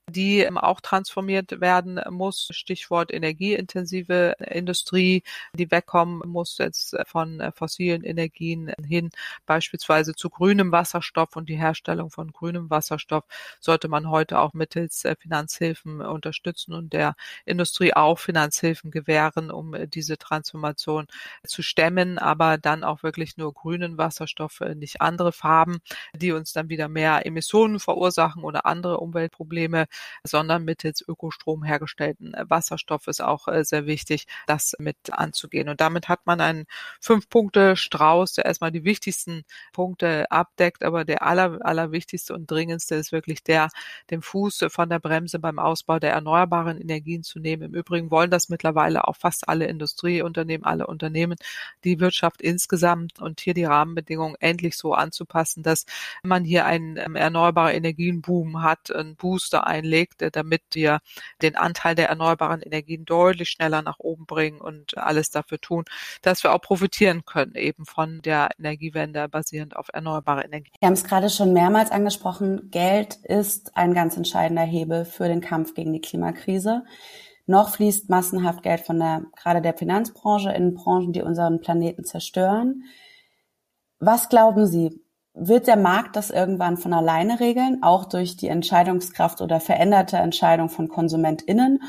[SPEAKER 3] die ähm, auch transformiert werden muss. Stichwort energieintensive Industrie, die wegkommen muss jetzt von äh, fossilen Energien hin, beispielsweise zu grünem Wasserstoff und die Herstellung von grünem Wasserstoff sollte man heute auch mittels äh, Finanzhilfen unterstützen und der Industrie auch Finanzhilfen gewähren, um äh, diese Transformation zu stemmen, aber dann auch wirklich nur grünen Wasserstoff, nicht andere Farben, die uns dann wieder mehr Emissionen verursachen oder andere Umweltprobleme sondern mittels Ökostrom hergestellten äh, Wasserstoff ist auch äh, sehr wichtig, das mit anzugehen. Und damit hat man einen Fünf-Punkte-Strauß, der erstmal die wichtigsten Punkte abdeckt, aber der aller, allerwichtigste und dringendste ist wirklich der, den Fuß von der Bremse beim Ausbau der erneuerbaren Energien zu nehmen. Im Übrigen wollen das mittlerweile auch fast alle Industrieunternehmen, alle Unternehmen, die Wirtschaft insgesamt und hier die Rahmenbedingungen endlich so anzupassen, dass man hier einen ähm, erneuerbaren Energienboom hat, einen Booster ein einlegt, äh, damit wir den Anteil der erneuerbaren Energien deutlich schneller nach oben bringen und alles dafür tun, dass wir auch profitieren können eben von der Energiewende basierend auf erneuerbare Energien.
[SPEAKER 2] Wir haben es gerade schon mehrmals angesprochen. Geld ist ein ganz entscheidender Hebel für den Kampf gegen die Klimakrise. Noch fließt massenhaft Geld von der, gerade der Finanzbranche in Branchen, die unseren Planeten zerstören. Was glauben Sie, wird der Markt das irgendwann von alleine regeln, auch durch die Entscheidungskraft oder veränderte Entscheidung von KonsumentInnen?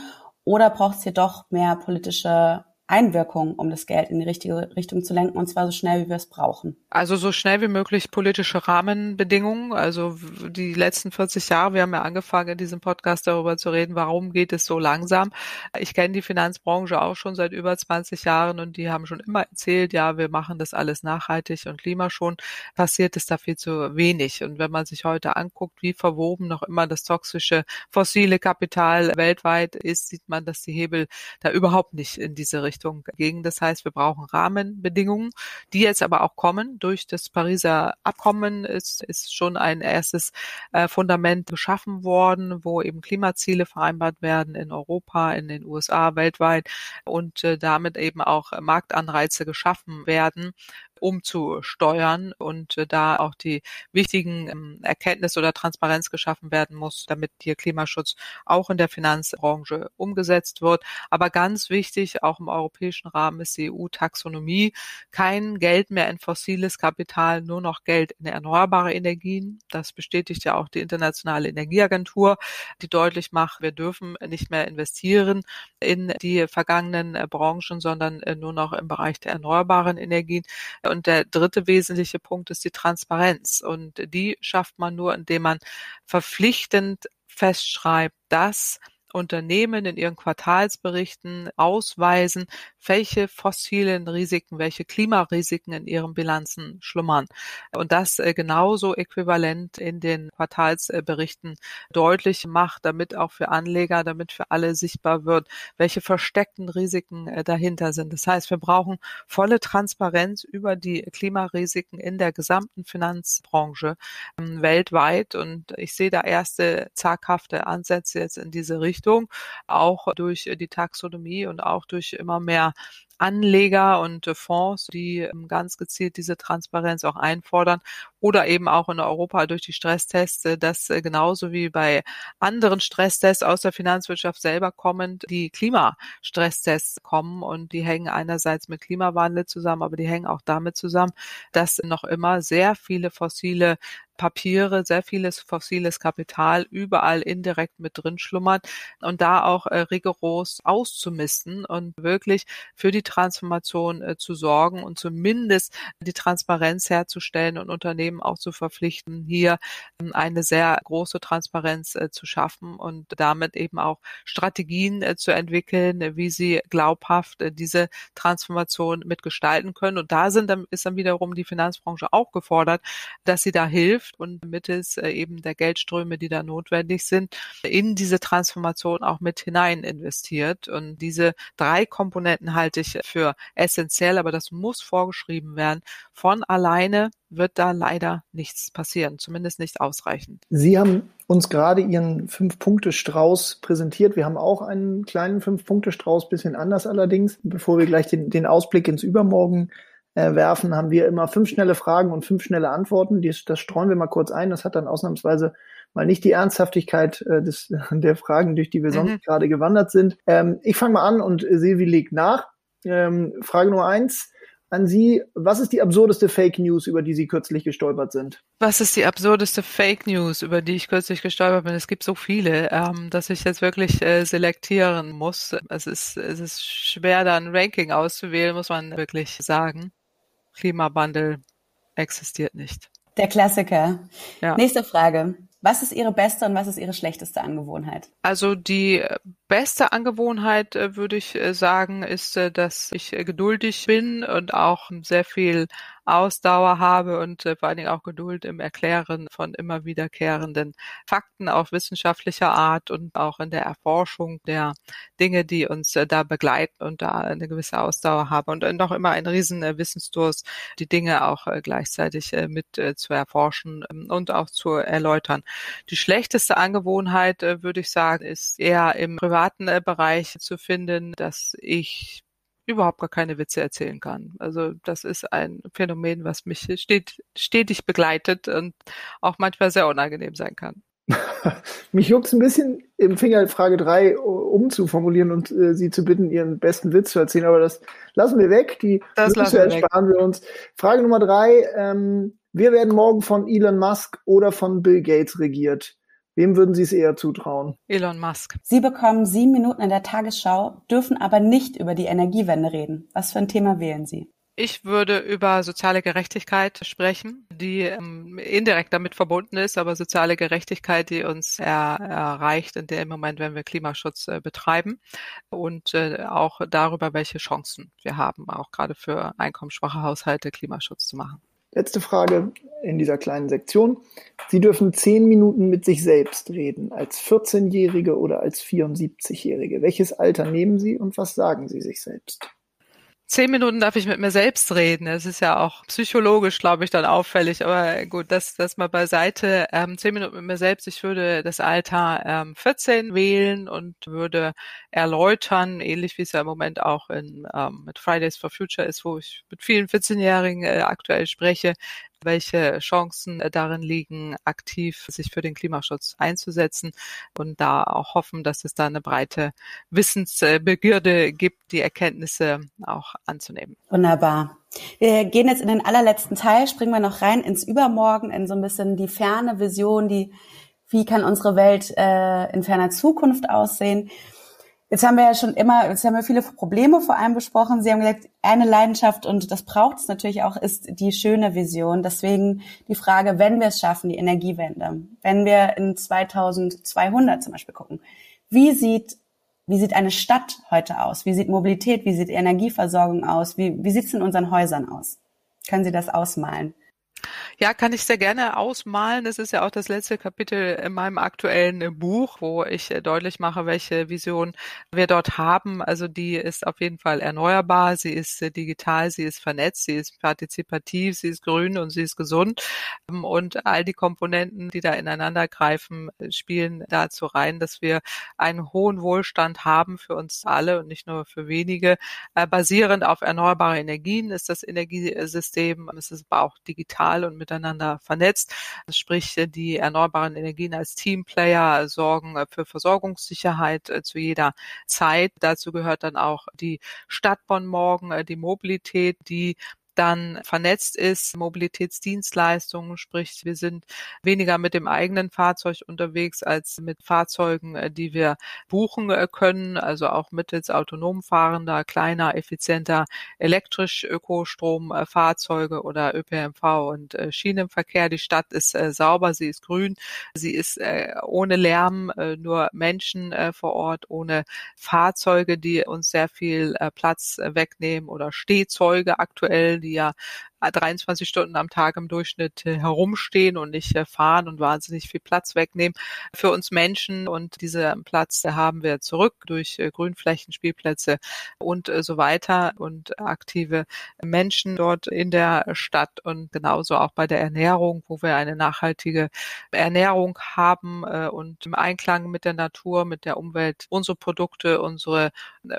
[SPEAKER 2] Oder braucht es hier doch mehr politische Einwirkung, um das Geld in die richtige Richtung zu lenken, und zwar so schnell, wie wir es brauchen.
[SPEAKER 3] Also so schnell wie möglich politische Rahmenbedingungen. Also die letzten 40 Jahre, wir haben ja angefangen, in diesem Podcast darüber zu reden, warum geht es so langsam. Ich kenne die Finanzbranche auch schon seit über 20 Jahren und die haben schon immer erzählt, ja, wir machen das alles nachhaltig und klimaschon. Passiert ist da viel zu wenig. Und wenn man sich heute anguckt, wie verwoben noch immer das toxische fossile Kapital weltweit ist, sieht man, dass die Hebel da überhaupt nicht in diese Richtung Richtung gegen. Das heißt, wir brauchen Rahmenbedingungen, die jetzt aber auch kommen. Durch das Pariser Abkommen ist, ist schon ein erstes äh, Fundament geschaffen worden, wo eben Klimaziele vereinbart werden in Europa, in den USA, weltweit und äh, damit eben auch Marktanreize geschaffen werden umzusteuern und äh, da auch die wichtigen ähm, Erkenntnisse oder Transparenz geschaffen werden muss, damit hier Klimaschutz auch in der Finanzbranche umgesetzt wird. Aber ganz wichtig, auch im europäischen Rahmen ist die EU-Taxonomie. Kein Geld mehr in fossiles Kapital, nur noch Geld in erneuerbare Energien. Das bestätigt ja auch die Internationale Energieagentur, die deutlich macht, wir dürfen nicht mehr investieren in die vergangenen äh, Branchen, sondern äh, nur noch im Bereich der erneuerbaren Energien. Und der dritte wesentliche Punkt ist die Transparenz. Und die schafft man nur, indem man verpflichtend festschreibt, dass Unternehmen in ihren Quartalsberichten ausweisen, welche fossilen Risiken, welche Klimarisiken in ihren Bilanzen schlummern. Und das äh, genauso äquivalent in den Quartalsberichten deutlich macht, damit auch für Anleger, damit für alle sichtbar wird, welche versteckten Risiken äh, dahinter sind. Das heißt, wir brauchen volle Transparenz über die Klimarisiken in der gesamten Finanzbranche ähm, weltweit. Und ich sehe da erste zaghafte Ansätze jetzt in diese Richtung. Richtung, auch durch die Taxonomie und auch durch immer mehr Anleger und äh, Fonds, die ähm, ganz gezielt diese Transparenz auch einfordern oder eben auch in Europa durch die Stresstests, äh, dass äh, genauso wie bei anderen Stresstests aus der Finanzwirtschaft selber kommend die Klimastresstests kommen und die hängen einerseits mit Klimawandel zusammen, aber die hängen auch damit zusammen, dass noch immer sehr viele fossile Papiere, sehr vieles fossiles Kapital überall indirekt mit drin schlummert und da auch rigoros auszumisten und wirklich für die Transformation äh, zu sorgen und zumindest die Transparenz herzustellen und Unternehmen auch zu verpflichten, hier ähm, eine sehr große Transparenz äh, zu schaffen und damit eben auch Strategien äh, zu entwickeln, wie sie glaubhaft äh, diese Transformation mitgestalten können. Und da sind dann, ist dann wiederum die Finanzbranche auch gefordert, dass sie da hilft, und mittels äh, eben der Geldströme, die da notwendig sind, in diese Transformation auch mit hinein investiert. Und diese drei Komponenten halte ich für essentiell, aber das muss vorgeschrieben werden. Von alleine wird da leider nichts passieren, zumindest nicht ausreichend.
[SPEAKER 1] Sie haben uns gerade Ihren Fünf-Punkte-Strauß präsentiert. Wir haben auch einen kleinen Fünf-Punkte-Strauß, bisschen anders allerdings. Bevor wir gleich den, den Ausblick ins Übermorgen äh, werfen, haben wir immer fünf schnelle Fragen und fünf schnelle Antworten. Dies, das streuen wir mal kurz ein. Das hat dann ausnahmsweise mal nicht die Ernsthaftigkeit äh, des, der Fragen, durch die wir sonst mhm. gerade gewandert sind. Ähm, ich fange mal an und Silvi legt nach. Ähm, Frage Nummer eins an Sie. Was ist die absurdeste Fake News, über die Sie kürzlich gestolpert sind?
[SPEAKER 3] Was ist die absurdeste Fake News, über die ich kürzlich gestolpert bin? Es gibt so viele, ähm, dass ich jetzt wirklich äh, selektieren muss. Es ist, es ist schwer, da ein Ranking auszuwählen, muss man wirklich sagen. Klimawandel existiert nicht.
[SPEAKER 2] Der Klassiker. Ja. Nächste Frage. Was ist Ihre beste und was ist Ihre schlechteste Angewohnheit?
[SPEAKER 3] Also die beste Angewohnheit, äh, würde ich äh, sagen, ist, äh, dass ich geduldig bin und auch sehr viel Ausdauer habe und vor allen Dingen auch Geduld im Erklären von immer wiederkehrenden Fakten auf wissenschaftlicher Art und auch in der Erforschung der Dinge, die uns da begleiten und da eine gewisse Ausdauer habe und noch immer ein riesen Wissensdurst, die Dinge auch gleichzeitig mit zu erforschen ähm, und auch zu erläutern. Die schlechteste Angewohnheit, würde ich sagen, ist eher im privaten äh, Bereich zu finden, dass ich überhaupt gar keine Witze erzählen kann. Also das ist ein Phänomen, was mich stet stetig begleitet und auch manchmal sehr unangenehm sein kann.
[SPEAKER 1] mich juckt ein bisschen im Finger Frage drei umzuformulieren und äh, Sie zu bitten, Ihren besten Witz zu erzählen, aber das lassen wir weg. Die
[SPEAKER 3] das Witze
[SPEAKER 1] ersparen weg. wir uns. Frage Nummer drei. Ähm, wir werden morgen von Elon Musk oder von Bill Gates regiert. Wem würden Sie es eher zutrauen?
[SPEAKER 3] Elon Musk.
[SPEAKER 2] Sie bekommen sieben Minuten in der Tagesschau, dürfen aber nicht über die Energiewende reden. Was für ein Thema wählen Sie?
[SPEAKER 3] Ich würde über soziale Gerechtigkeit sprechen, die ähm, indirekt damit verbunden ist, aber soziale Gerechtigkeit, die uns er, erreicht in dem Moment, wenn wir Klimaschutz äh, betreiben und äh, auch darüber, welche Chancen wir haben, auch gerade für einkommensschwache Haushalte Klimaschutz zu machen.
[SPEAKER 1] Letzte Frage in dieser kleinen Sektion. Sie dürfen zehn Minuten mit sich selbst reden, als 14-Jährige oder als 74-Jährige. Welches Alter nehmen Sie und was sagen Sie sich selbst?
[SPEAKER 3] Zehn Minuten darf ich mit mir selbst reden. Das ist ja auch psychologisch, glaube ich, dann auffällig. Aber gut, das, das mal beiseite. Ähm, zehn Minuten mit mir selbst. Ich würde das Alter ähm, 14 wählen und würde erläutern, ähnlich wie es ja im Moment auch in, ähm, mit Fridays for Future ist, wo ich mit vielen 14-Jährigen äh, aktuell spreche, welche Chancen äh, darin liegen, aktiv sich für den Klimaschutz einzusetzen und da auch hoffen, dass es da eine breite Wissensbegierde gibt, die Erkenntnisse auch anzunehmen.
[SPEAKER 2] Wunderbar. Wir gehen jetzt in den allerletzten Teil, springen wir noch rein ins Übermorgen, in so ein bisschen die ferne Vision, die wie kann unsere Welt äh, in ferner Zukunft aussehen. Jetzt haben wir ja schon immer, jetzt haben wir viele Probleme vor allem besprochen. Sie haben gesagt, eine Leidenschaft und das braucht es natürlich auch, ist die schöne Vision. Deswegen die Frage, wenn wir es schaffen, die Energiewende, wenn wir in 2200 zum Beispiel gucken, wie sieht wie sieht eine Stadt heute aus? Wie sieht Mobilität? Wie sieht Energieversorgung aus? Wie, wie sieht es in unseren Häusern aus? Können Sie das ausmalen?
[SPEAKER 3] Ja, kann ich sehr gerne ausmalen. Das ist ja auch das letzte Kapitel in meinem aktuellen äh, Buch, wo ich äh, deutlich mache, welche Vision wir dort haben. Also die ist auf jeden Fall erneuerbar, sie ist äh, digital, sie ist vernetzt, sie ist partizipativ, sie ist grün und sie ist gesund. Ähm, und all die Komponenten, die da ineinander greifen, spielen dazu rein, dass wir einen hohen Wohlstand haben für uns alle und nicht nur für wenige. Basierend auf erneuerbare Energien ist das Energiesystem, es ist aber auch digital und miteinander vernetzt. Sprich, die erneuerbaren Energien als Teamplayer sorgen für Versorgungssicherheit äh, zu jeder Zeit. Dazu gehört dann auch die Stadt Bonn morgen, äh, die Mobilität, die dann vernetzt ist, Mobilitätsdienstleistungen, sprich wir sind weniger mit dem eigenen Fahrzeug unterwegs als mit Fahrzeugen, äh, die wir buchen äh, können, also auch mittels autonom fahrender, kleiner, effizienter elektrisch Ökostromfahrzeuge oder ÖPNV und äh, Schienenverkehr. Die Stadt ist sauber, sie ist grün, sie ist ohne Lärm, nur Menschen vor Ort, ohne Fahrzeuge, die uns sehr viel Platz wegnehmen oder Stehzeuge aktuell, die ja 23 Stunden am Tag im Durchschnitt äh, herumstehen und nicht äh, fahren und wahnsinnig viel Platz wegnehmen für uns Menschen. Und diesen Platz haben wir zurück durch äh, Grünflächen, Spielplätze und so weiter und aktive Menschen dort in der Stadt und genauso auch bei der Ernährung, wo wir eine nachhaltige Ernährung haben und im Einklang mit der Natur, mit der Umwelt unsere Produkte, unsere,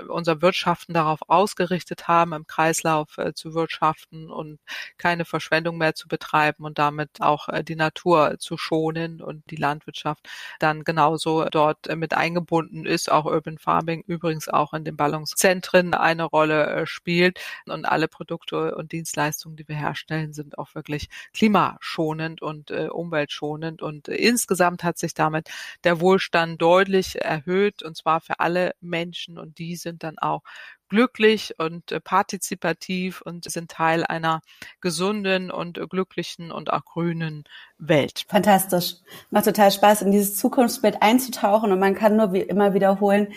[SPEAKER 3] unser Wirtschaften darauf ausgerichtet haben, im Kreislauf zu wirtschaften und keine Verschwendung mehr zu betreiben und damit auch äh, die Natur zu schonen und die Landwirtschaft dann genauso dort äh, mit eingebunden ist, auch Urban Farming übrigens auch in den Ballungszentren eine Rolle äh, spielt. Und alle Produkte und Dienstleistungen, die wir herstellen, sind auch wirklich klimaschonend und umweltschonend. Und insgesamt hat sich damit der Wohlstand deutlich erhöht und zwar für alle Menschen. Und die sind dann auch glücklich und äh, partizipativ und sind Teil einer gesunden und äh, glücklichen und auch grünen Welt.
[SPEAKER 2] Fantastisch. Macht total Spaß, in dieses Zukunftsbild einzutauchen und man kann nur wie immer wiederholen,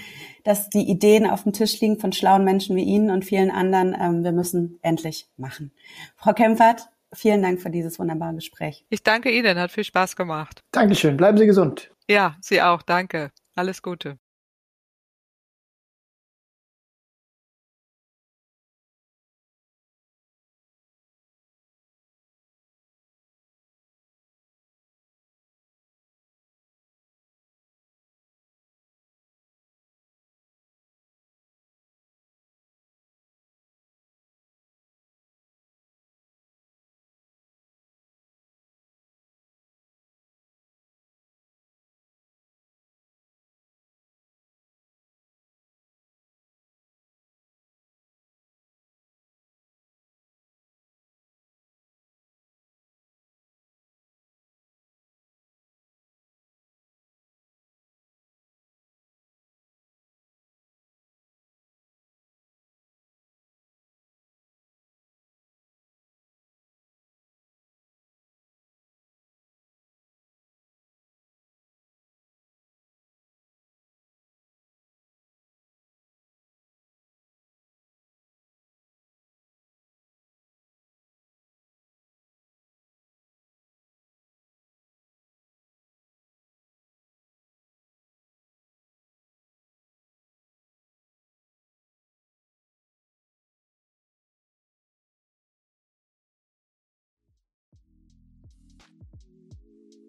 [SPEAKER 2] dass die Ideen auf dem Tisch liegen von schlauen Menschen wie Ihnen und vielen anderen. Ähm, wir müssen endlich machen. Frau Kempfert, vielen Dank für dieses wunderbare Gespräch.
[SPEAKER 3] Ich danke Ihnen, hat viel Spaß gemacht.
[SPEAKER 1] Dankeschön, bleiben Sie gesund.
[SPEAKER 3] Ja, Sie auch, danke. Alles Gute. thank you